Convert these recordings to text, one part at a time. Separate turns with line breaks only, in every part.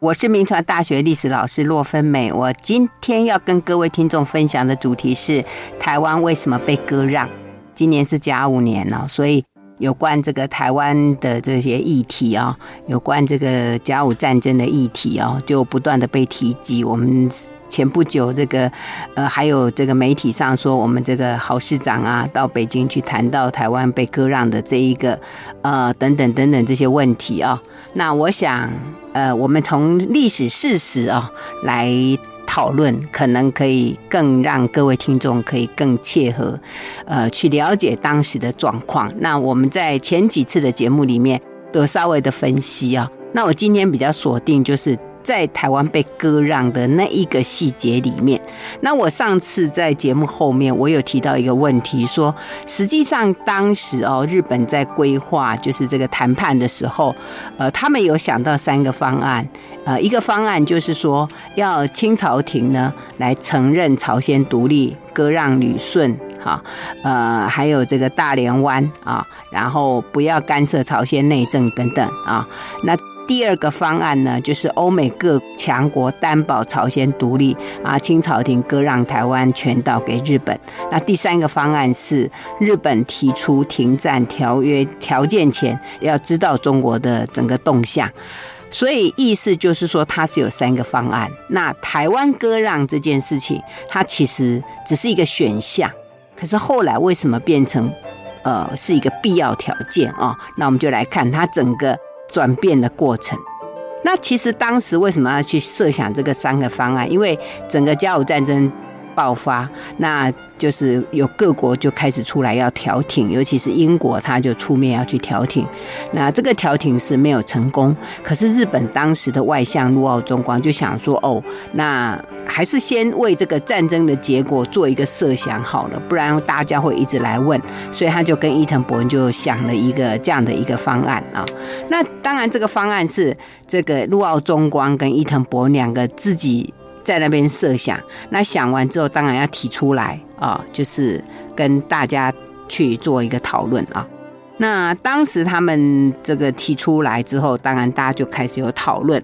我是民传大学历史老师洛芬美。我今天要跟各位听众分享的主题是台湾为什么被割让？今年是甲午年了，所以有关这个台湾的这些议题啊，有关这个甲午战争的议题啊，就不断的被提及。我们。前不久，这个呃，还有这个媒体上说，我们这个郝市长啊，到北京去谈到台湾被割让的这一个呃，等等等等这些问题啊。那我想，呃，我们从历史事实啊来讨论，可能可以更让各位听众可以更切合，呃，去了解当时的状况。那我们在前几次的节目里面都稍微的分析啊。那我今天比较锁定就是。在台湾被割让的那一个细节里面，那我上次在节目后面我有提到一个问题，说实际上当时哦，日本在规划就是这个谈判的时候，呃，他们有想到三个方案，呃，一个方案就是说要清朝廷呢来承认朝鲜独立，割让旅顺，哈，呃，还有这个大连湾啊，然后不要干涉朝鲜内政等等啊，那。第二个方案呢，就是欧美各强国担保朝鲜独立啊，清朝廷割让台湾全岛给日本。那第三个方案是日本提出停战条约条件前，要知道中国的整个动向。所以意思就是说，它是有三个方案。那台湾割让这件事情，它其实只是一个选项。可是后来为什么变成呃是一个必要条件啊？那我们就来看它整个。转变的过程，那其实当时为什么要去设想这个三个方案？因为整个甲午战争爆发，那。就是有各国就开始出来要调停，尤其是英国，他就出面要去调停。那这个调停是没有成功，可是日本当时的外相陆奥中光就想说：“哦，那还是先为这个战争的结果做一个设想好了，不然大家会一直来问。”所以他就跟伊藤博文就想了一个这样的一个方案啊。那当然，这个方案是这个陆奥中光跟伊藤博文两个自己。在那边设想，那想完之后，当然要提出来啊，就是跟大家去做一个讨论啊。那当时他们这个提出来之后，当然大家就开始有讨论。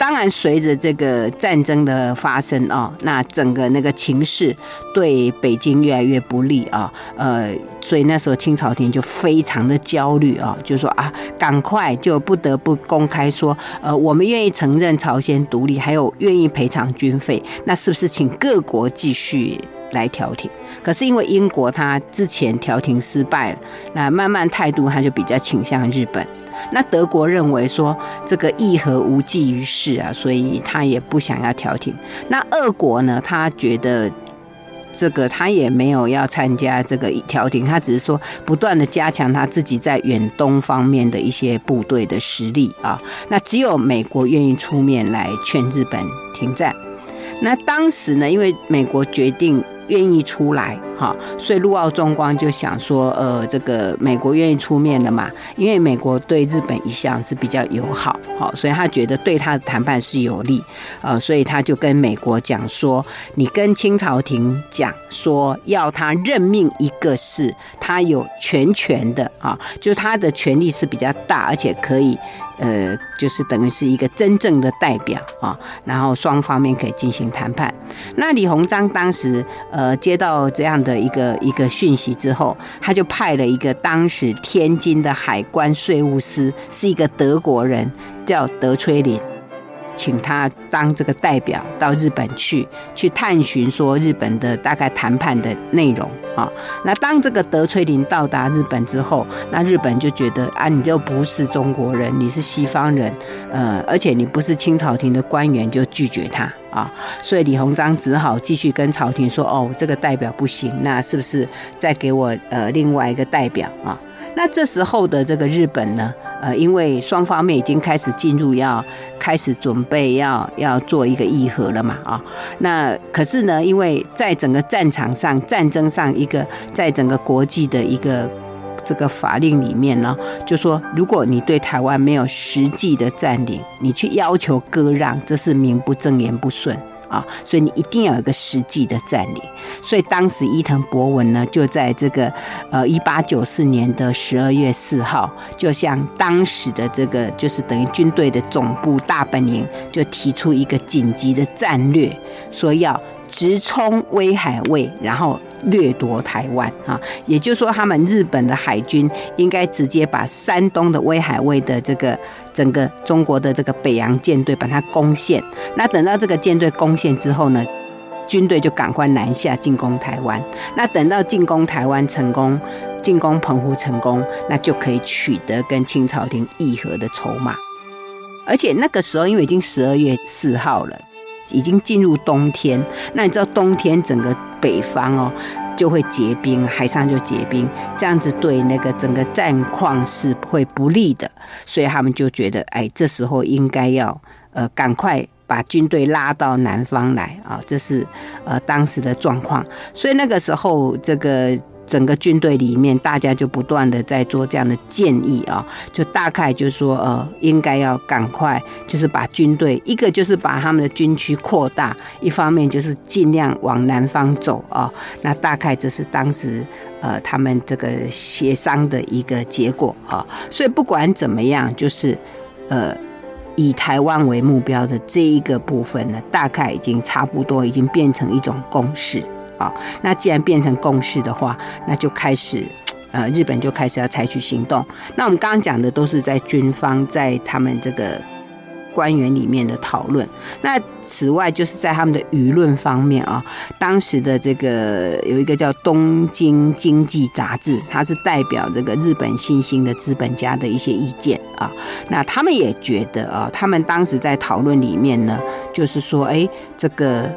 当然，随着这个战争的发生啊，那整个那个情势对北京越来越不利啊，呃，所以那时候清朝廷就非常的焦虑啊，就说啊，赶快就不得不公开说，呃，我们愿意承认朝鲜独立，还有愿意赔偿军费，那是不是请各国继续来调停？可是因为英国他之前调停失败了，那慢慢态度他就比较倾向日本。那德国认为说这个议和无济于事啊，所以他也不想要调停。那俄国呢，他觉得这个他也没有要参加这个调停，他只是说不断的加强他自己在远东方面的一些部队的实力啊。那只有美国愿意出面来劝日本停战。那当时呢，因为美国决定。愿意出来哈，所以陆奥中光就想说，呃，这个美国愿意出面了嘛？因为美国对日本一向是比较友好，好，所以他觉得对他的谈判是有利，呃，所以他就跟美国讲说，你跟清朝廷讲说，要他任命一个事他有全权的啊，就他的权力是比较大，而且可以。呃，就是等于是一个真正的代表啊，然后双方面可以进行谈判。那李鸿章当时呃接到这样的一个一个讯息之后，他就派了一个当时天津的海关税务司，是一个德国人，叫德崔林。请他当这个代表到日本去，去探寻说日本的大概谈判的内容啊。那当这个德崔林到达日本之后，那日本就觉得啊，你就不是中国人，你是西方人，呃，而且你不是清朝廷的官员，就拒绝他啊。所以李鸿章只好继续跟朝廷说，哦，这个代表不行，那是不是再给我呃另外一个代表啊？那这时候的这个日本呢？呃，因为双方面已经开始进入，要开始准备要要做一个议和了嘛，啊，那可是呢，因为在整个战场上、战争上，一个在整个国际的一个这个法令里面呢，就说如果你对台湾没有实际的占领，你去要求割让，这是名不正言不顺啊，所以你一定要有一个实际的占领。所以当时伊藤博文呢，就在这个呃一八九四年的十二月四号，就向当时的这个就是等于军队的总部大本营，就提出一个紧急的战略，说要直冲威海卫，然后掠夺台湾啊。也就是说，他们日本的海军应该直接把山东的威海卫的这个整个中国的这个北洋舰队把它攻陷。那等到这个舰队攻陷之后呢，军队就赶快南下进攻台湾。那等到进攻台湾成功，进攻澎湖成功，那就可以取得跟清朝廷议和的筹码。而且那个时候，因为已经十二月四号了，已经进入冬天。那你知道冬天整个北方哦就会结冰，海上就结冰，这样子对那个整个战况是会不利的。所以他们就觉得，哎，这时候应该要呃赶快把军队拉到南方来啊，这是呃当时的状况。所以那个时候这个。整个军队里面，大家就不断的在做这样的建议啊，就大概就是说，呃，应该要赶快，就是把军队，一个就是把他们的军区扩大，一方面就是尽量往南方走啊。那大概这是当时呃他们这个协商的一个结果啊。所以不管怎么样，就是呃以台湾为目标的这一个部分呢，大概已经差不多已经变成一种共识。好，那既然变成共识的话，那就开始，呃，日本就开始要采取行动。那我们刚刚讲的都是在军方在他们这个官员里面的讨论。那此外，就是在他们的舆论方面啊，当时的这个有一个叫《东京经济杂志》，它是代表这个日本新兴的资本家的一些意见啊。那他们也觉得啊，他们当时在讨论里面呢，就是说，哎，这个。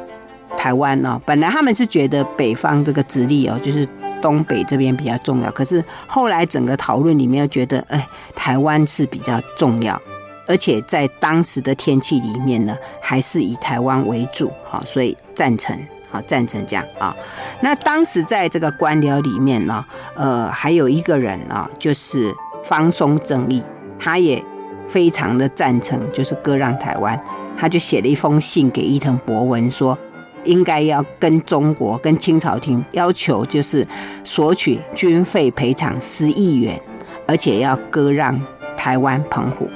台湾哦，本来他们是觉得北方这个直隶哦，就是东北这边比较重要。可是后来整个讨论里面又觉得，哎，台湾是比较重要，而且在当时的天气里面呢，还是以台湾为主，好，所以赞成，好，赞成这样啊。那当时在这个官僚里面呢，呃，还有一个人啊，就是方松正义，他也非常的赞成，就是割让台湾，他就写了一封信给伊藤博文说。应该要跟中国、跟清朝廷要求，就是索取军费赔偿十亿元，而且要割让台湾澎湖。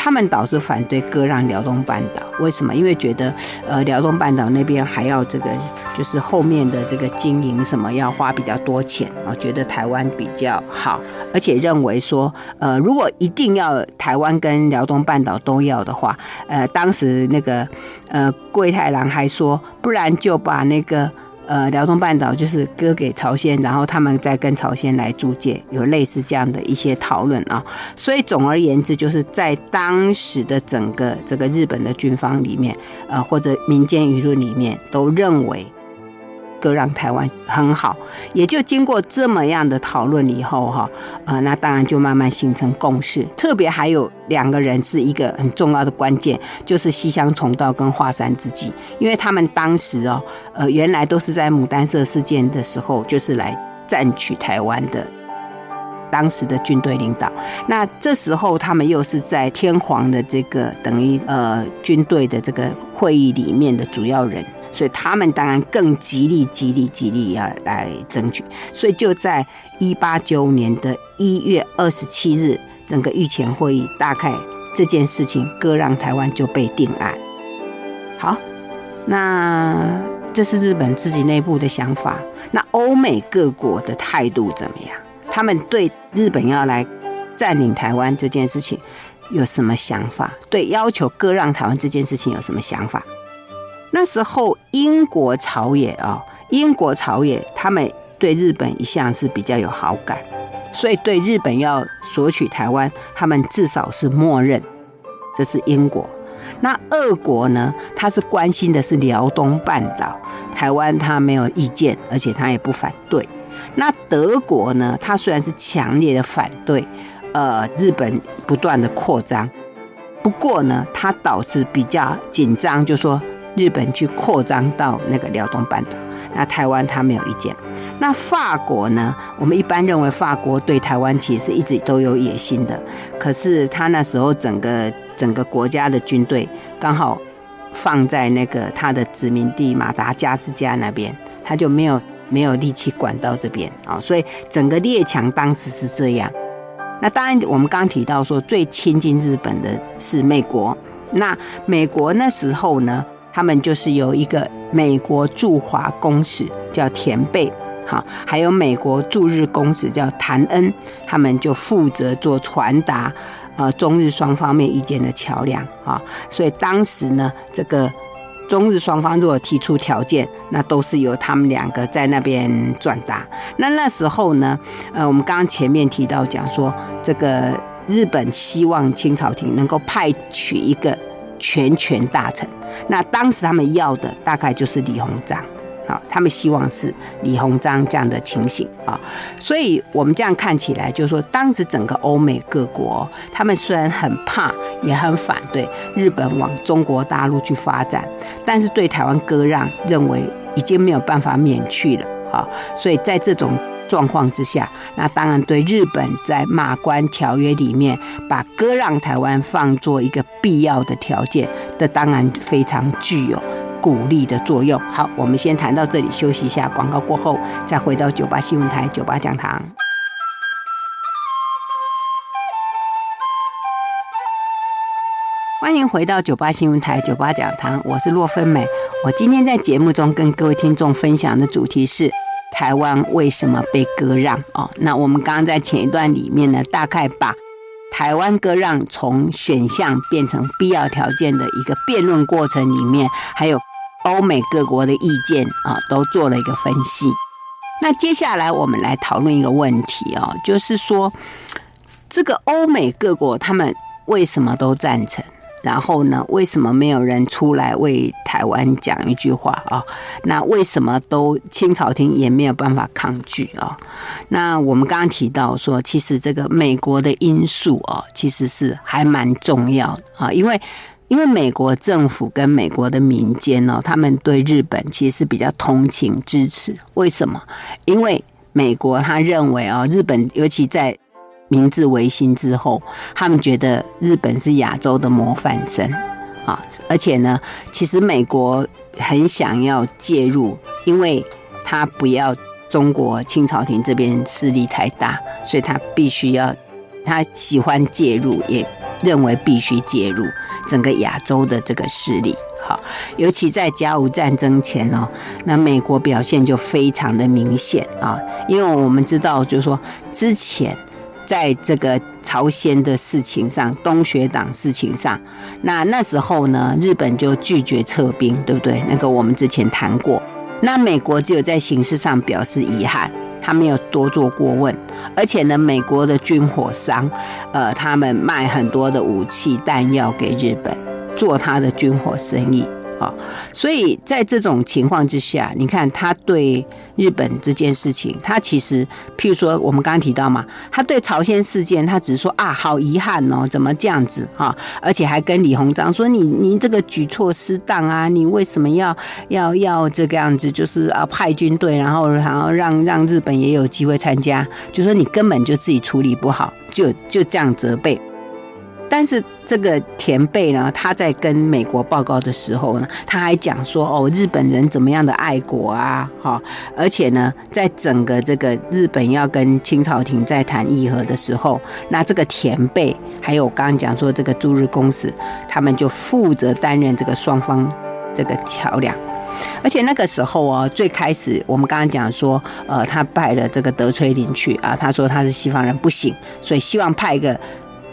他们倒是反对割让辽东半岛，为什么？因为觉得，呃，辽东半岛那边还要这个，就是后面的这个经营什么要花比较多钱啊，觉得台湾比较好，而且认为说，呃，如果一定要台湾跟辽东半岛都要的话，呃，当时那个，呃，桂太郎还说，不然就把那个。呃，辽东半岛就是割给朝鲜，然后他们再跟朝鲜来租借，有类似这样的一些讨论啊。所以总而言之，就是在当时的整个这个日本的军方里面，呃，或者民间舆论里面，都认为。割让台湾很好，也就经过这么样的讨论以后，哈，呃，那当然就慢慢形成共识。特别还有两个人是一个很重要的关键，就是西乡重道跟华山资纪，因为他们当时哦，呃，原来都是在牡丹社事件的时候，就是来占取台湾的当时的军队领导。那这时候他们又是在天皇的这个等于呃军队的这个会议里面的主要人。所以他们当然更极力、极力、极力要来争取。所以就在一八九五年的一月二十七日，整个御前会议大概这件事情割让台湾就被定案。好，那这是日本自己内部的想法。那欧美各国的态度怎么样？他们对日本要来占领台湾这件事情有什么想法？对要求割让台湾这件事情有什么想法？那时候，英国朝野啊，英国朝野他们对日本一向是比较有好感，所以对日本要索取台湾，他们至少是默认。这是英国。那俄国呢？他是关心的是辽东半岛，台湾他没有意见，而且他也不反对。那德国呢？他虽然是强烈的反对，呃，日本不断的扩张，不过呢，他倒是比较紧张，就说。日本去扩张到那个辽东半岛，那台湾他没有意见。那法国呢？我们一般认为法国对台湾其实一直都有野心的，可是他那时候整个整个国家的军队刚好放在那个他的殖民地马达加斯加那边，他就没有没有力气管到这边啊，所以整个列强当时是这样。那当然，我们刚提到说最亲近日本的是美国。那美国那时候呢，他们就是有一个美国驻华公使叫田贝，好，还有美国驻日公使叫谭恩，他们就负责做传达呃中日双方面意见的桥梁啊。所以当时呢，这个。中日双方如果提出条件，那都是由他们两个在那边转达。那那时候呢，呃，我们刚刚前面提到讲说，这个日本希望清朝廷能够派取一个全权大臣。那当时他们要的大概就是李鸿章。好，他们希望是李鸿章这样的情形啊，所以我们这样看起来，就是说，当时整个欧美各国，他们虽然很怕，也很反对日本往中国大陆去发展，但是对台湾割让，认为已经没有办法免去了啊，所以在这种状况之下，那当然对日本在马关条约里面把割让台湾放作一个必要的条件，这当然非常具有。鼓励的作用。好，我们先谈到这里，休息一下。广告过后，再回到九八新闻台、九八讲堂。欢迎回到九八新闻台、九八讲堂，我是洛芬美。我今天在节目中跟各位听众分享的主题是台湾为什么被割让？哦，那我们刚刚在前一段里面呢，大概把台湾割让从选项变成必要条件的一个辩论过程里面，还有。欧美各国的意见啊，都做了一个分析。那接下来我们来讨论一个问题哦，就是说，这个欧美各国他们为什么都赞成？然后呢，为什么没有人出来为台湾讲一句话啊？那为什么都清朝廷也没有办法抗拒啊？那我们刚刚提到说，其实这个美国的因素啊，其实是还蛮重要的啊，因为。因为美国政府跟美国的民间呢，他们对日本其实是比较同情支持。为什么？因为美国他认为啊，日本尤其在明治维新之后，他们觉得日本是亚洲的模范生啊，而且呢，其实美国很想要介入，因为他不要中国清朝廷这边势力太大，所以他必须要，他喜欢介入也。认为必须介入整个亚洲的这个势力，好，尤其在甲午战争前哦，那美国表现就非常的明显啊，因为我们知道，就是说之前在这个朝鲜的事情上，东学党事情上，那那时候呢，日本就拒绝撤兵，对不对？那个我们之前谈过，那美国只有在形式上表示遗憾。他没有多做过问，而且呢，美国的军火商，呃，他们卖很多的武器弹药给日本，做他的军火生意。啊，所以在这种情况之下，你看他对日本这件事情，他其实，譬如说我们刚刚提到嘛，他对朝鲜事件，他只是说啊，好遗憾哦，怎么这样子啊？而且还跟李鸿章说，你你这个举措失当啊，你为什么要要要这个样子？就是啊，派军队，然后然后让让日本也有机会参加，就说你根本就自己处理不好，就就这样责备。但是这个田贝呢，他在跟美国报告的时候呢，他还讲说哦，日本人怎么样的爱国啊，哈，而且呢，在整个这个日本要跟清朝廷在谈议和的时候，那这个田贝还有刚刚讲说这个驻日公使，他们就负责担任这个双方这个桥梁，而且那个时候哦，最开始我们刚刚讲说，呃，他派了这个德崔林去啊，他说他是西方人不行，所以希望派一个。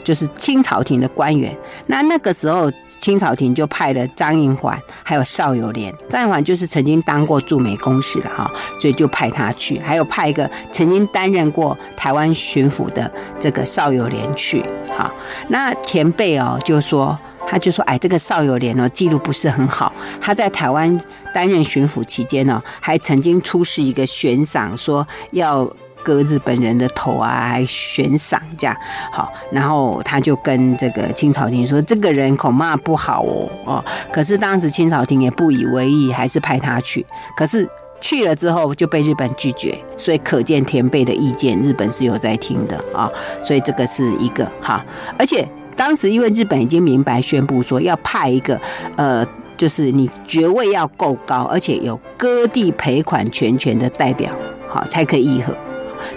就是清朝廷的官员，那那个时候清朝廷就派了张应环，还有邵友莲。张应环就是曾经当过驻美公使的哈，所以就派他去，还有派一个曾经担任过台湾巡抚的这个邵友莲去。哈，那前辈哦就说，他就说，哎，这个邵友莲哦记录不是很好，他在台湾担任巡抚期间呢，还曾经出示一个悬赏，说要。割日本人的头啊，还悬赏这样好，然后他就跟这个清朝廷说，这个人恐怕不好哦哦。可是当时清朝廷也不以为意，还是派他去。可是去了之后就被日本拒绝，所以可见田贝的意见，日本是有在听的啊。所以这个是一个哈，而且当时因为日本已经明白宣布说要派一个呃就是你爵位要够高，而且有割地赔款全权的代表，好才可以议和。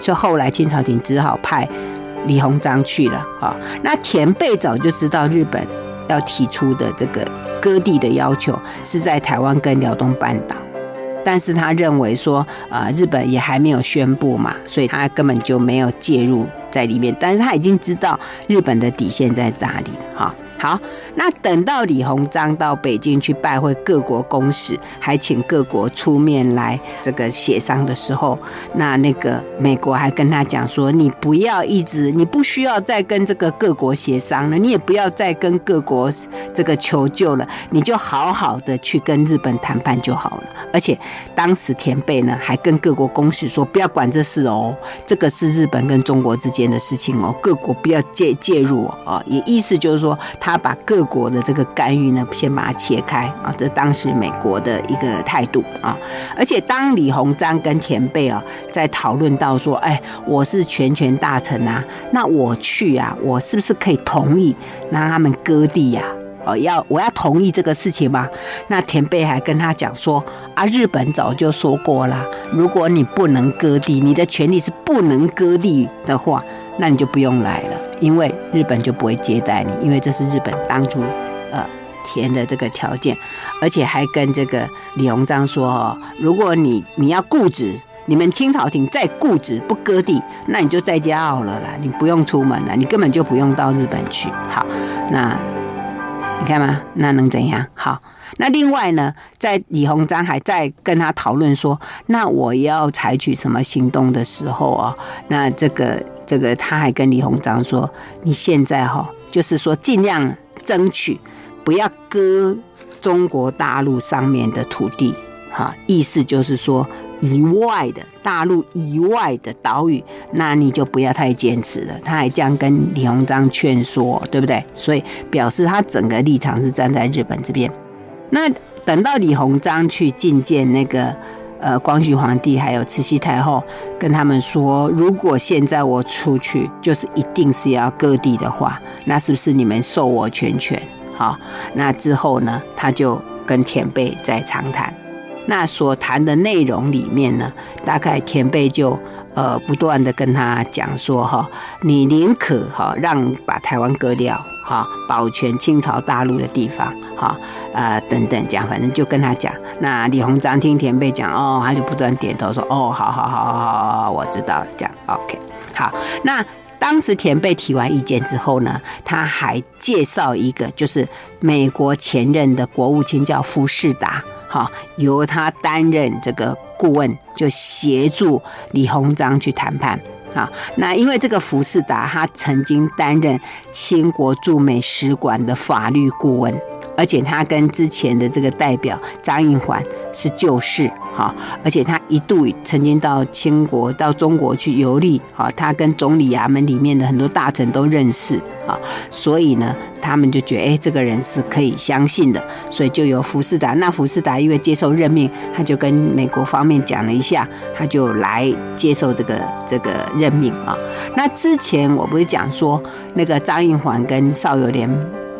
所以后来清朝廷只好派李鸿章去了啊。那田贝早就知道日本要提出的这个割地的要求是在台湾跟辽东半岛，但是他认为说，呃，日本也还没有宣布嘛，所以他根本就没有介入在里面。但是他已经知道日本的底线在哪里了哈。好，那等到李鸿章到北京去拜会各国公使，还请各国出面来这个协商的时候，那那个美国还跟他讲说：“你不要一直，你不需要再跟这个各国协商了，你也不要再跟各国这个求救了，你就好好的去跟日本谈判就好了。”而且当时田贝呢还跟各国公使说：“不要管这事哦，这个是日本跟中国之间的事情哦，各国不要介介入哦。”也意思就是说他。他把各国的这个干预呢，先把它切开啊，这当时美国的一个态度啊。而且当李鸿章跟田贝啊在讨论到说，哎，我是全权大臣啊，那我去啊，我是不是可以同意让他们割地呀？哦，要我要同意这个事情吗？那田贝还跟他讲说，啊，日本早就说过了，如果你不能割地，你的权利是不能割地的话，那你就不用来了。因为日本就不会接待你，因为这是日本当初呃填的这个条件，而且还跟这个李鸿章说哦，如果你你要固执，你们清朝廷再固执不割地，那你就在家好了啦，你不用出门了，你根本就不用到日本去。好，那你看嘛，那能怎样？好，那另外呢，在李鸿章还在跟他讨论说，那我要采取什么行动的时候啊，那这个。这个他还跟李鸿章说：“你现在哈，就是说尽量争取不要割中国大陆上面的土地，哈，意思就是说以外的大陆以外的岛屿，那你就不要太坚持了。”他还这样跟李鸿章劝说，对不对？所以表示他整个立场是站在日本这边。那等到李鸿章去觐见那个。呃，光绪皇帝还有慈禧太后跟他们说，如果现在我出去，就是一定是要割地的话，那是不是你们授我全权？好，那之后呢，他就跟田贝在长谈。那所谈的内容里面呢，大概田贝就呃不断的跟他讲说哈，你宁可哈让把台湾割掉哈，保全清朝大陆的地方哈，呃等等讲，反正就跟他讲。那李鸿章听田贝讲哦，他就不断点头说哦，好好好好好，我知道了。这样 OK 好。那当时田贝提完意见之后呢，他还介绍一个，就是美国前任的国务卿叫福士达。好，由他担任这个顾问，就协助李鸿章去谈判。好，那因为这个福士达，他曾经担任清国驻美使馆的法律顾问。而且他跟之前的这个代表张应环是旧识，哈，而且他一度曾经到清国、到中国去游历，啊，他跟总理衙门里面的很多大臣都认识，啊，所以呢，他们就觉得，哎，这个人是可以相信的，所以就由福士达。那福士达因为接受任命，他就跟美国方面讲了一下，他就来接受这个这个任命啊。那之前我不是讲说，那个张应环跟邵友莲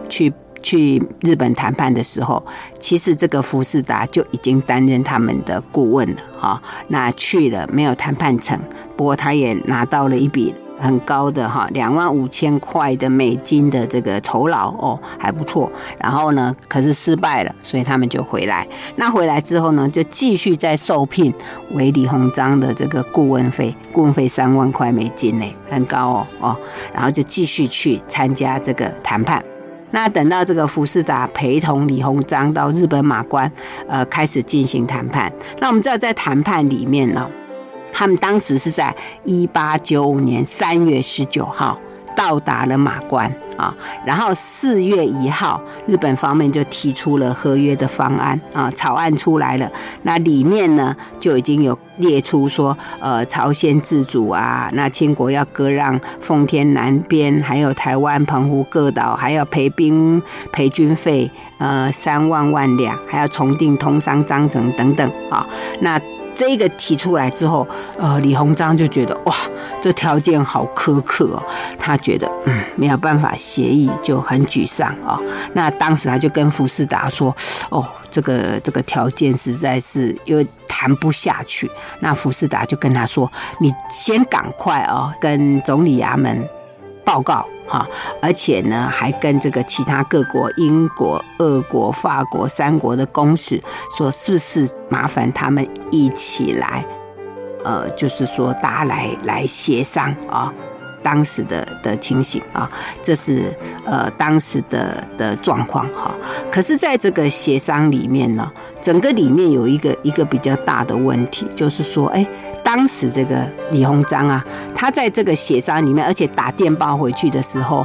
去。去日本谈判的时候，其实这个福士达就已经担任他们的顾问了哈。那去了没有谈判成，不过他也拿到了一笔很高的哈两万五千块的美金的这个酬劳哦，还不错。然后呢，可是失败了，所以他们就回来。那回来之后呢，就继续再受聘为李鸿章的这个顾问费，顾问费三万块美金呢，很高哦哦。然后就继续去参加这个谈判。那等到这个福士达陪同李鸿章到日本马关，呃，开始进行谈判。那我们知道，在谈判里面呢，他们当时是在一八九五年三月十九号到达了马关。啊，然后四月一号，日本方面就提出了合约的方案啊，草案出来了。那里面呢，就已经有列出说，呃，朝鲜自主啊，那清国要割让奉天南边，还有台湾、澎湖各岛，还要赔兵赔军费，呃，三万万两，还要重订通商章程等等啊。那这个提出来之后，呃，李鸿章就觉得哇，这条件好苛刻哦，他觉得嗯没有办法协议，就很沮丧啊。那当时他就跟福士达说，哦，这个这个条件实在是又谈不下去。那福士达就跟他说，你先赶快啊，跟总理衙门报告。哈，而且呢，还跟这个其他各国，英国、俄国、法国三国的公使说，是不是麻烦他们一起来，呃，就是说大家来来协商啊，当时的的情形啊，这是呃当时的的状况哈。可是，在这个协商里面呢，整个里面有一个一个比较大的问题，就是说，哎。当时这个李鸿章啊，他在这个协商里面，而且打电报回去的时候，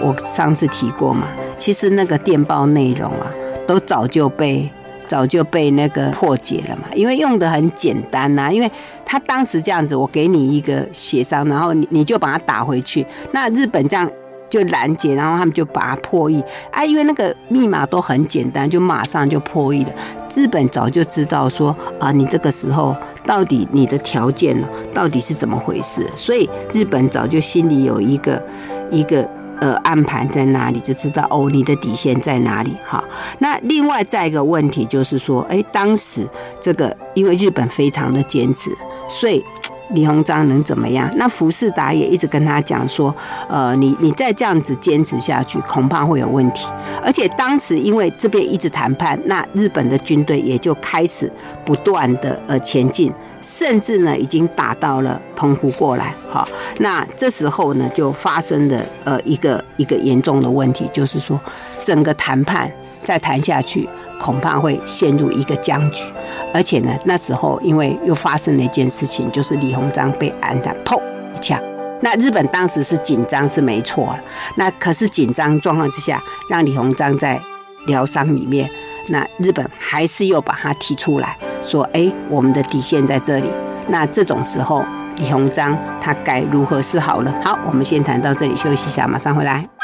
我上次提过嘛，其实那个电报内容啊，都早就被早就被那个破解了嘛，因为用的很简单呐、因为他当时这样子，我给你一个协商，然后你你就把它打回去，那日本这样。就拦截，然后他们就把它破译啊，因为那个密码都很简单，就马上就破译了。日本早就知道说啊，你这个时候到底你的条件，到底是怎么回事？所以日本早就心里有一个一个呃暗盘在哪里，就知道哦，你的底线在哪里。哈，那另外再一个问题就是说，哎，当时这个因为日本非常的坚持，所以。李鸿章能怎么样？那福士达也一直跟他讲说，呃，你你再这样子坚持下去，恐怕会有问题。而且当时因为这边一直谈判，那日本的军队也就开始不断的呃前进，甚至呢已经打到了澎湖过来。好，那这时候呢就发生了呃一个一个严重的问题，就是说整个谈判再谈下去。恐怕会陷入一个僵局，而且呢，那时候因为又发生了一件事情，就是李鸿章被暗杀，砰一枪。那日本当时是紧张是没错，那可是紧张状况之下，让李鸿章在疗伤里面，那日本还是又把他提出来说：“哎，我们的底线在这里。”那这种时候，李鸿章他该如何是好呢？好，我们先谈到这里，休息一下，马上回来。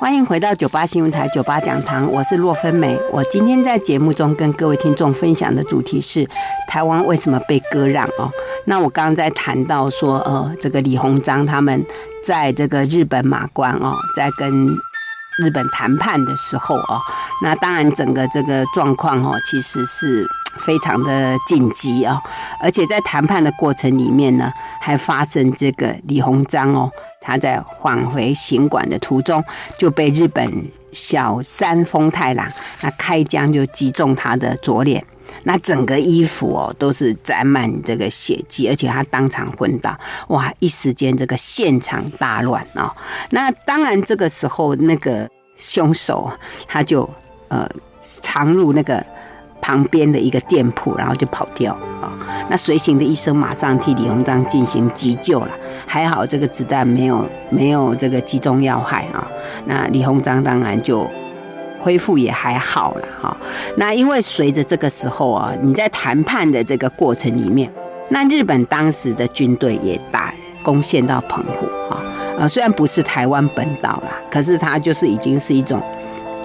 欢迎回到九八新闻台九八讲堂，我是骆芬美。我今天在节目中跟各位听众分享的主题是台湾为什么被割让哦？那我刚刚在谈到说，呃，这个李鸿章他们在这个日本马关哦，在跟日本谈判的时候哦，那当然整个这个状况哦，其实是非常的紧急啊，而且在谈判的过程里面呢，还发生这个李鸿章哦。他在返回行馆的途中就被日本小山丰太郎那开枪就击中他的左脸，那整个衣服哦都是沾满这个血迹，而且他当场昏倒。哇！一时间这个现场大乱哦。那当然这个时候那个凶手他就呃藏入那个。旁边的一个店铺，然后就跑掉啊！那随行的医生马上替李鸿章进行急救了，还好这个子弹没有没有这个击中要害啊！那李鸿章当然就恢复也还好了哈。那因为随着这个时候啊，你在谈判的这个过程里面，那日本当时的军队也打攻陷到澎湖啊，呃，虽然不是台湾本岛啦，可是它就是已经是一种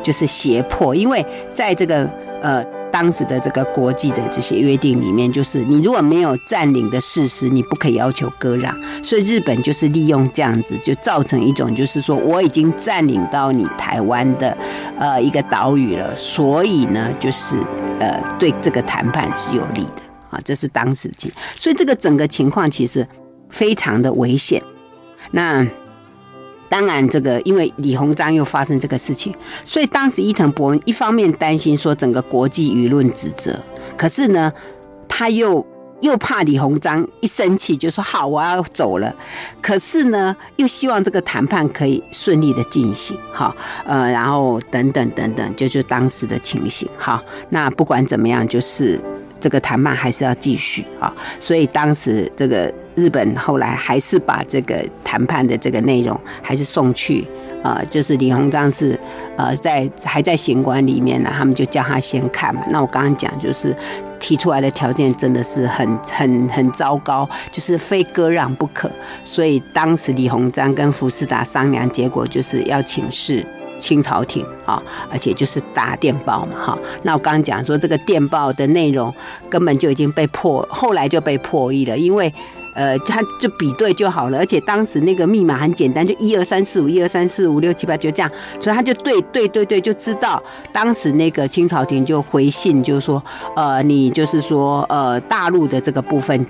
就是胁迫，因为在这个呃。当时的这个国际的这些约定里面，就是你如果没有占领的事实，你不可以要求割让。所以日本就是利用这样子，就造成一种就是说，我已经占领到你台湾的呃一个岛屿了，所以呢，就是呃对这个谈判是有利的啊，这是当时情。所以这个整个情况其实非常的危险。那。当然，这个因为李鸿章又发生这个事情，所以当时伊藤博文一方面担心说整个国际舆论指责，可是呢，他又又怕李鸿章一生气就说好我要走了，可是呢，又希望这个谈判可以顺利的进行，哈，呃，然后等等等等，就就当时的情形，哈，那不管怎么样，就是。这个谈判还是要继续啊，所以当时这个日本后来还是把这个谈判的这个内容还是送去，呃，就是李鸿章是呃在还在行馆里面呢，他们就叫他先看嘛。那我刚刚讲就是提出来的条件真的是很很很糟糕，就是非割让不可。所以当时李鸿章跟福士达商量，结果就是要请示清朝廷啊，而且就是打电报嘛哈。那我刚刚讲说这个电报的内容根本就已经被破，后来就被破译了，因为呃他就比对就好了，而且当时那个密码很简单，就一二三四五一二三四五六七八就这样，所以他就对对对对就知道当时那个清朝廷就回信就是说呃你就是说呃大陆的这个部分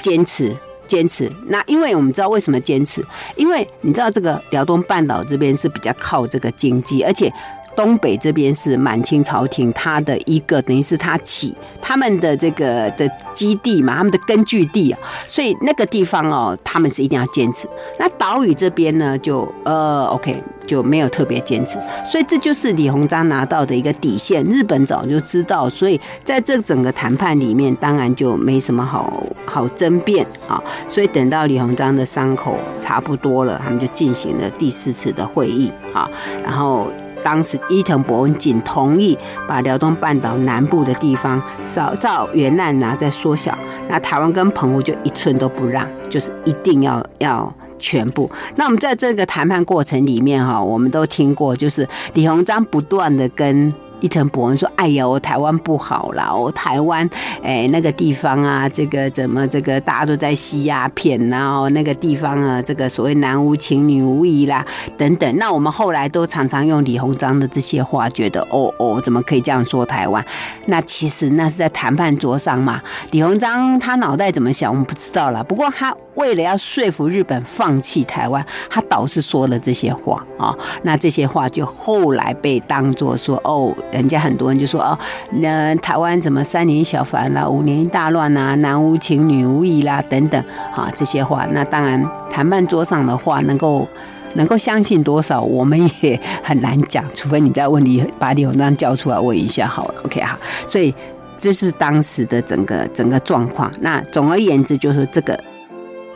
坚持。坚持，那因为我们知道为什么坚持，因为你知道这个辽东半岛这边是比较靠这个经济，而且。东北这边是满清朝廷，他的一个等于是他起他们的这个的基地嘛，他们的根据地啊，所以那个地方哦，他们是一定要坚持。那岛屿这边呢，就呃，OK，就没有特别坚持。所以这就是李鸿章拿到的一个底线。日本早就知道，所以在这整个谈判里面，当然就没什么好好争辩啊。所以等到李鸿章的伤口差不多了，他们就进行了第四次的会议啊，然后。当时伊藤博文仅同意把辽东半岛南部的地方少照原案拿再缩小，那台湾跟澎湖就一寸都不让，就是一定要要全部。那我们在这个谈判过程里面哈，我们都听过，就是李鸿章不断的跟。伊藤博文说：“哎呀，我台湾不好啦，我台湾，哎，那个地方啊，这个怎么这个大家都在吸鸦片呐？哦，那个地方啊，这个所谓男无情女无义啦，等等。那我们后来都常常用李鸿章的这些话，觉得哦哦，怎么可以这样说台湾？那其实那是在谈判桌上嘛。李鸿章他脑袋怎么想，我们不知道啦。不过他为了要说服日本放弃台湾，他倒是说了这些话啊，哦。那这些话就后来被当作说哦。”人家很多人就说哦，那台湾怎么三年小反啦，五年一大乱呐，男无情女无义啦，等等啊这些话。那当然，谈判桌上的话能够能够相信多少，我们也很难讲。除非你再问李，把李鸿章叫出来问一下好了。OK 哈，所以这是当时的整个整个状况。那总而言之，就是这个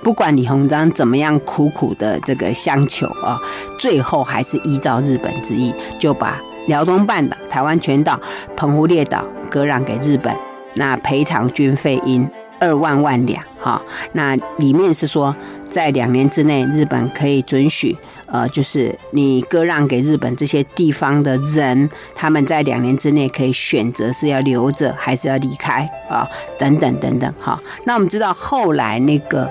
不管李鸿章怎么样苦苦的这个相求啊，最后还是依照日本之意，就把。辽东半岛、台湾全岛、澎湖列岛割让给日本，那赔偿军费应二万万两。哈，那里面是说，在两年之内，日本可以准许，呃，就是你割让给日本这些地方的人，他们在两年之内可以选择是要留着还是要离开啊，等等等等。哈，那我们知道后来那个，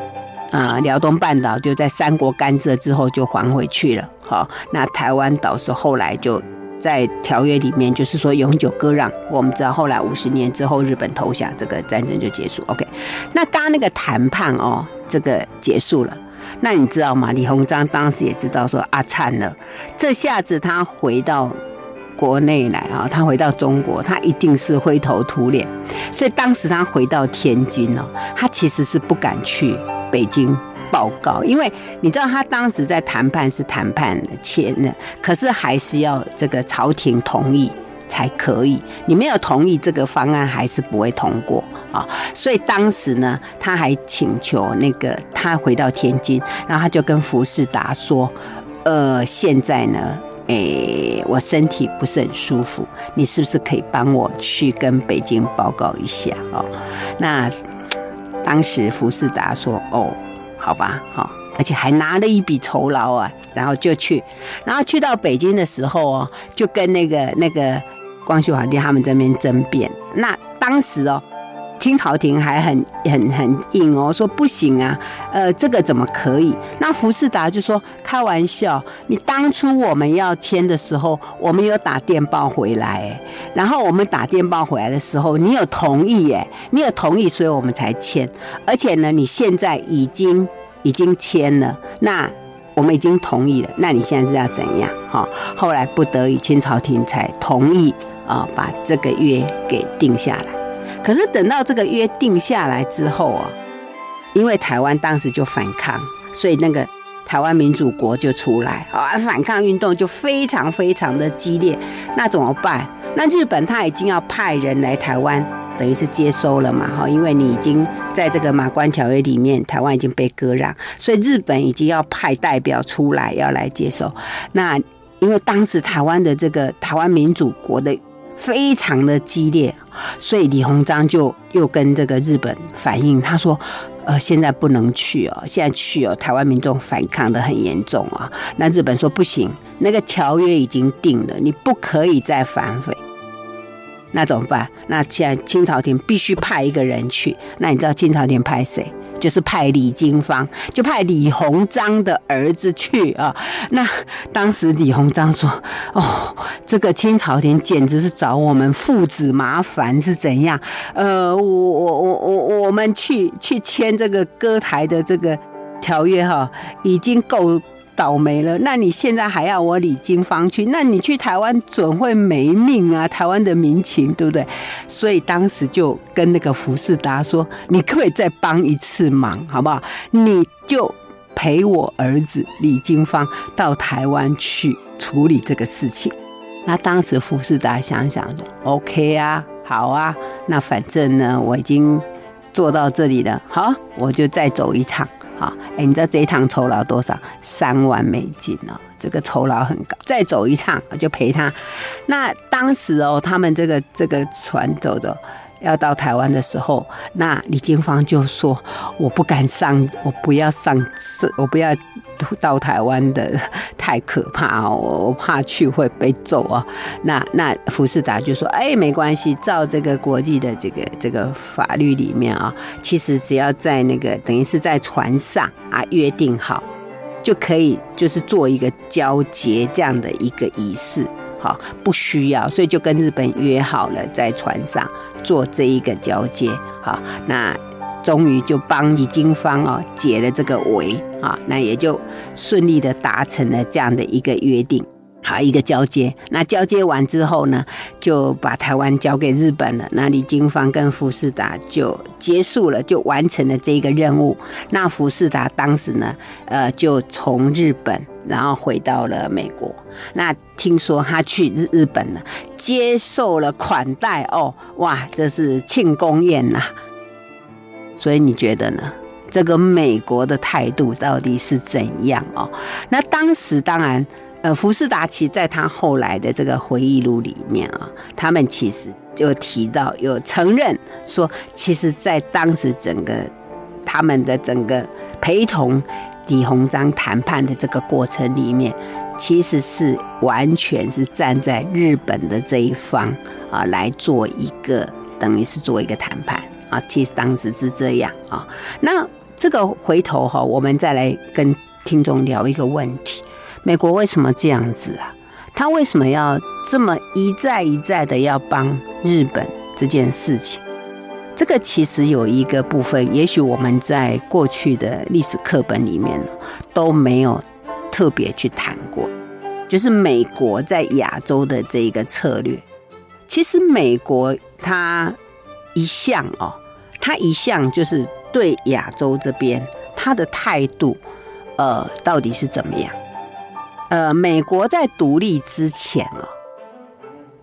呃，辽东半岛就在三国干涉之后就还回去了。好，那台湾岛是后来就。在条约里面，就是说永久割让。我们知道后来五十年之后，日本投降，这个战争就结束。OK，那刚刚那个谈判哦，这个结束了。那你知道吗？李鸿章当时也知道说啊，惨了，这下子他回到国内来啊，他回到中国，他一定是灰头土脸。所以当时他回到天津哦，他其实是不敢去北京。报告，因为你知道他当时在谈判是谈判签的，可是还是要这个朝廷同意才可以。你没有同意这个方案，还是不会通过啊。所以当时呢，他还请求那个他回到天津，然后他就跟福士达说：“呃，现在呢，诶，我身体不是很舒服，你是不是可以帮我去跟北京报告一下哦？”那当时福士达说：“哦。”好吧，好，而且还拿了一笔酬劳啊，然后就去，然后去到北京的时候哦，就跟那个那个光绪皇帝他们这边争辩。那当时哦，清朝廷还很很很硬哦，说不行啊，呃，这个怎么可以？那福士达就说开玩笑，你当初我们要签的时候，我们有打电报回来，然后我们打电报回来的时候，你有同意耶，你有同意，所以我们才签。而且呢，你现在已经。已经签了，那我们已经同意了，那你现在是要怎样？哈，后来不得已，清朝廷才同意啊，把这个约给定下来。可是等到这个约定下来之后啊，因为台湾当时就反抗，所以那个台湾民主国就出来啊，反抗运动就非常非常的激烈。那怎么办？那日本他已经要派人来台湾。等于是接收了嘛，哈，因为你已经在这个马关条约里面，台湾已经被割让，所以日本已经要派代表出来要来接收。那因为当时台湾的这个台湾民主国的非常的激烈，所以李鸿章就又跟这个日本反映，他说：“呃，现在不能去哦，现在去哦，台湾民众反抗的很严重啊。那日本说不行，那个条约已经定了，你不可以再反悔。那怎么办？那现在清朝廷必须派一个人去。那你知道清朝廷派谁？就是派李经方，就派李鸿章的儿子去啊。那当时李鸿章说：“哦，这个清朝廷简直是找我们父子麻烦，是怎样？呃，我我我我我们去去签这个割台的这个条约哈，已经够。”倒霉了，那你现在还要我李经方去？那你去台湾准会没命啊！台湾的民情，对不对？所以当时就跟那个福士达说：“你可不可以再帮一次忙，好不好？你就陪我儿子李金芳到台湾去处理这个事情。”那当时福士达想想说：“OK 啊，好啊，那反正呢，我已经做到这里了，好，我就再走一趟。”好，哎，你知道这一趟酬劳多少？三万美金哦，这个酬劳很高。再走一趟，就陪他。那当时哦，他们这个这个船走的。要到台湾的时候，那李金芳就说：“我不敢上，我不要上，我不要到台湾的，太可怕哦，我怕去会被揍啊。”那那福士达就说：“哎，没关系，照这个国际的这个这个法律里面啊，其实只要在那个等于是在船上啊约定好，就可以就是做一个交接这样的一个仪式，好，不需要，所以就跟日本约好了在船上。”做这一个交接，好，那终于就帮李经方哦解了这个围啊，那也就顺利的达成了这样的一个约定，好，一个交接。那交接完之后呢，就把台湾交给日本了。那李金芳跟福士达就结束了，就完成了这个任务。那福士达当时呢，呃，就从日本。然后回到了美国，那听说他去日日本了，接受了款待哦，哇，这是庆功宴呐。所以你觉得呢？这个美国的态度到底是怎样哦？那当时当然，呃，福士达其在他后来的这个回忆录里面啊，他们其实就提到有承认说，其实在当时整个他们的整个陪同。李鸿章谈判的这个过程里面，其实是完全是站在日本的这一方啊来做一个，等于是做一个谈判啊。其实当时是这样啊。那这个回头哈，我们再来跟听众聊一个问题：美国为什么这样子啊？他为什么要这么一再一再的要帮日本这件事情？这个其实有一个部分，也许我们在过去的历史课本里面都没有特别去谈过，就是美国在亚洲的这一个策略。其实美国它一向哦，它一向就是对亚洲这边它的态度，呃，到底是怎么样？呃，美国在独立之前哦，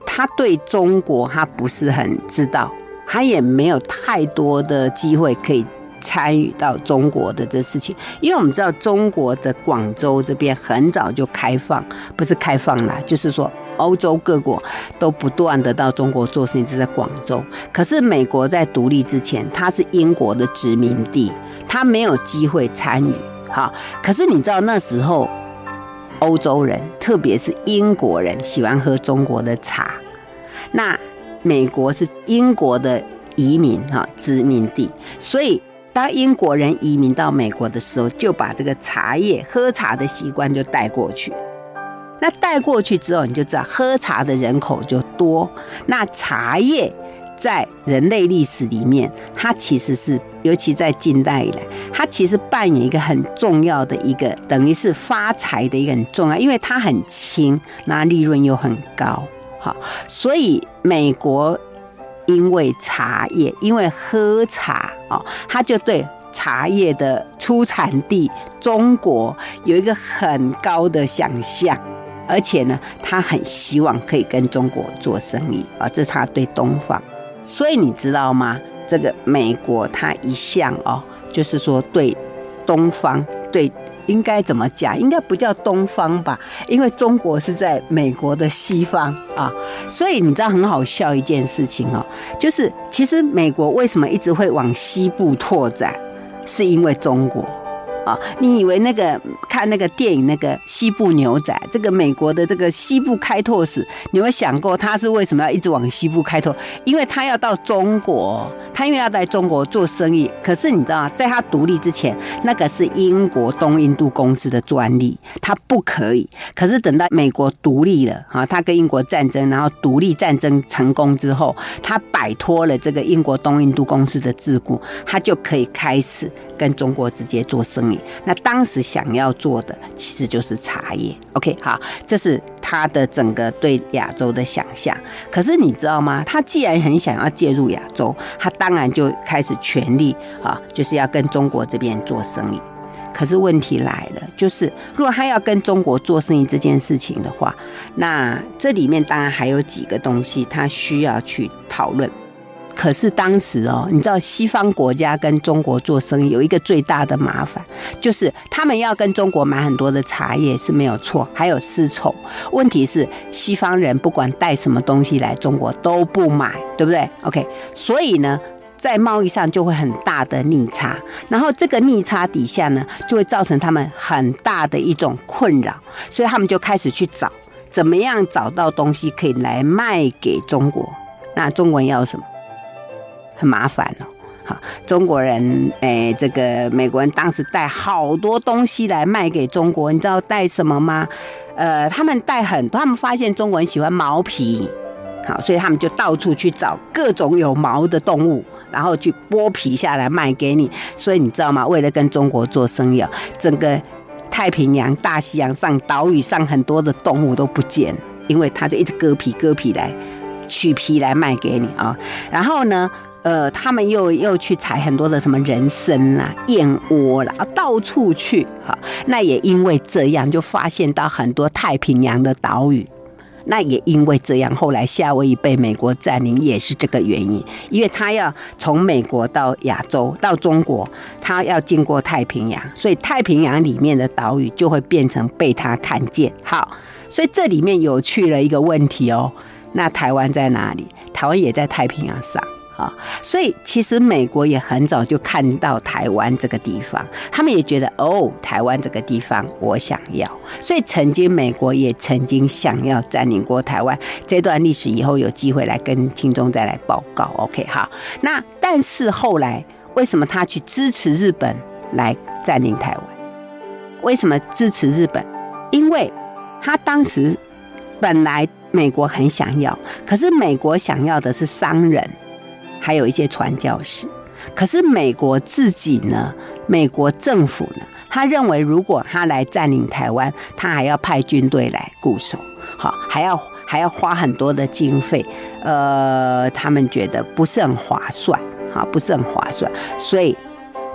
他对中国他不是很知道。他也没有太多的机会可以参与到中国的这事情，因为我们知道中国的广州这边很早就开放，不是开放了，就是说欧洲各国都不断的到中国做事情，是在广州。可是美国在独立之前，它是英国的殖民地，它没有机会参与。好，可是你知道那时候欧洲人，特别是英国人，喜欢喝中国的茶，那。美国是英国的移民哈殖民地，所以当英国人移民到美国的时候，就把这个茶叶喝茶的习惯就带过去。那带过去之后，你就知道喝茶的人口就多。那茶叶在人类历史里面，它其实是，尤其在近代以来，它其实扮演一个很重要的一个，等于是发财的一个很重要，因为它很轻，那利润又很高。好，所以美国因为茶叶，因为喝茶哦，他就对茶叶的出产地中国有一个很高的想象，而且呢，他很希望可以跟中国做生意啊，这是他对东方。所以你知道吗？这个美国它一向哦，就是说对东方对。应该怎么讲？应该不叫东方吧，因为中国是在美国的西方啊，所以你知道很好笑一件事情哦，就是其实美国为什么一直会往西部拓展是因为中国。啊，你以为那个看那个电影那个西部牛仔，这个美国的这个西部开拓史，你有没有想过他是为什么要一直往西部开拓？因为他要到中国，他因为要在中国做生意。可是你知道，在他独立之前，那个是英国东印度公司的专利，他不可以。可是等到美国独立了，啊，他跟英国战争，然后独立战争成功之后，他摆脱了这个英国东印度公司的桎梏，他就可以开始跟中国直接做生意。那当时想要做的其实就是茶叶，OK，好，这是他的整个对亚洲的想象。可是你知道吗？他既然很想要介入亚洲，他当然就开始全力啊，就是要跟中国这边做生意。可是问题来了，就是如果他要跟中国做生意这件事情的话，那这里面当然还有几个东西他需要去讨论。可是当时哦，你知道西方国家跟中国做生意有一个最大的麻烦，就是他们要跟中国买很多的茶叶是没有错，还有丝绸。问题是西方人不管带什么东西来中国都不买，对不对？OK，所以呢，在贸易上就会很大的逆差，然后这个逆差底下呢，就会造成他们很大的一种困扰，所以他们就开始去找怎么样找到东西可以来卖给中国。那中国人要什么？很麻烦哦，好，中国人，哎，这个美国人当时带好多东西来卖给中国，你知道带什么吗？呃，他们带很多，他们发现中国人喜欢毛皮，好，所以他们就到处去找各种有毛的动物，然后去剥皮下来卖给你。所以你知道吗？为了跟中国做生意啊，整个太平洋、大西洋上岛屿上很多的动物都不见，因为他就一直割皮割皮来取皮来卖给你啊，然后呢？呃，他们又又去采很多的什么人参啦、燕窝啦，到处去哈。那也因为这样，就发现到很多太平洋的岛屿。那也因为这样，后来夏威夷被美国占领也是这个原因，因为他要从美国到亚洲到中国，他要经过太平洋，所以太平洋里面的岛屿就会变成被他看见。好，所以这里面有趣了一个问题哦。那台湾在哪里？台湾也在太平洋上。啊，所以其实美国也很早就看到台湾这个地方，他们也觉得哦，台湾这个地方我想要，所以曾经美国也曾经想要占领过台湾。这段历史以后有机会来跟听众再来报告。OK，好，那但是后来为什么他去支持日本来占领台湾？为什么支持日本？因为他当时本来美国很想要，可是美国想要的是商人。还有一些传教士，可是美国自己呢？美国政府呢？他认为如果他来占领台湾，他还要派军队来固守，好，还要还要花很多的经费，呃，他们觉得不是很划算，好，不是很划算，所以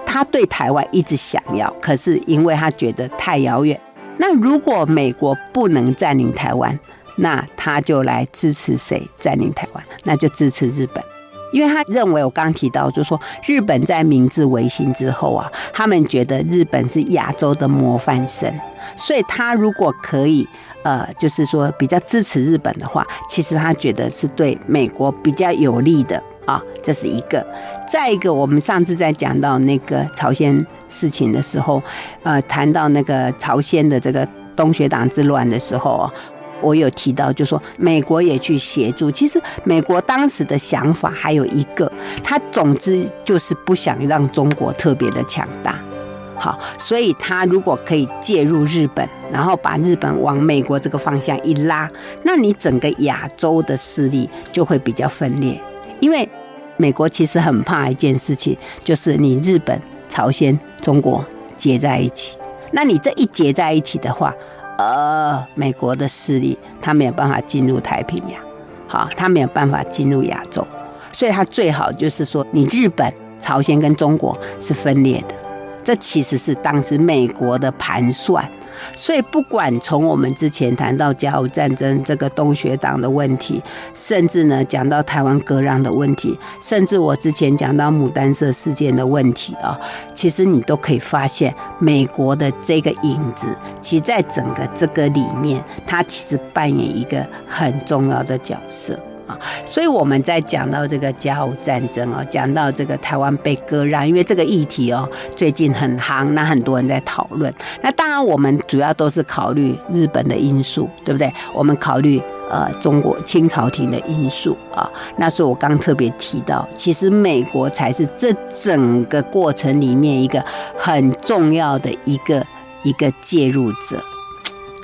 他对台湾一直想要，可是因为他觉得太遥远。那如果美国不能占领台湾，那他就来支持谁占领台湾？那就支持日本。因为他认为，我刚刚提到，就是说，日本在明治维新之后啊，他们觉得日本是亚洲的模范生，所以他如果可以，呃，就是说比较支持日本的话，其实他觉得是对美国比较有利的啊，这是一个。再一个，我们上次在讲到那个朝鲜事情的时候，呃，谈到那个朝鲜的这个东学党之乱的时候。我有提到，就说美国也去协助。其实美国当时的想法还有一个，他总之就是不想让中国特别的强大。好，所以他如果可以介入日本，然后把日本往美国这个方向一拉，那你整个亚洲的势力就会比较分裂。因为美国其实很怕一件事情，就是你日本、朝鲜、中国结在一起。那你这一结在一起的话，呃，美国的势力，他没有办法进入太平洋，好，他没有办法进入亚洲，所以他最好就是说，你日本、朝鲜跟中国是分裂的，这其实是当时美国的盘算。所以，不管从我们之前谈到甲午战争这个东学党的问题，甚至呢讲到台湾割让的问题，甚至我之前讲到牡丹社事件的问题啊，其实你都可以发现，美国的这个影子，其在整个这个里面，它其实扮演一个很重要的角色。啊。所以我们在讲到这个甲午战争哦，讲到这个台湾被割让，因为这个议题哦最近很夯，那很多人在讨论。那当然我们主要都是考虑日本的因素，对不对？我们考虑呃中国清朝廷的因素啊。那所以我刚特别提到，其实美国才是这整个过程里面一个很重要的一个一个介入者。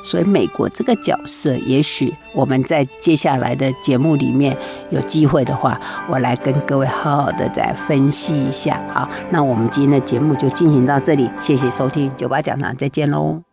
所以，美国这个角色，也许我们在接下来的节目里面有机会的话，我来跟各位好好的再分析一下。好，那我们今天的节目就进行到这里，谢谢收听九八讲堂，再见喽。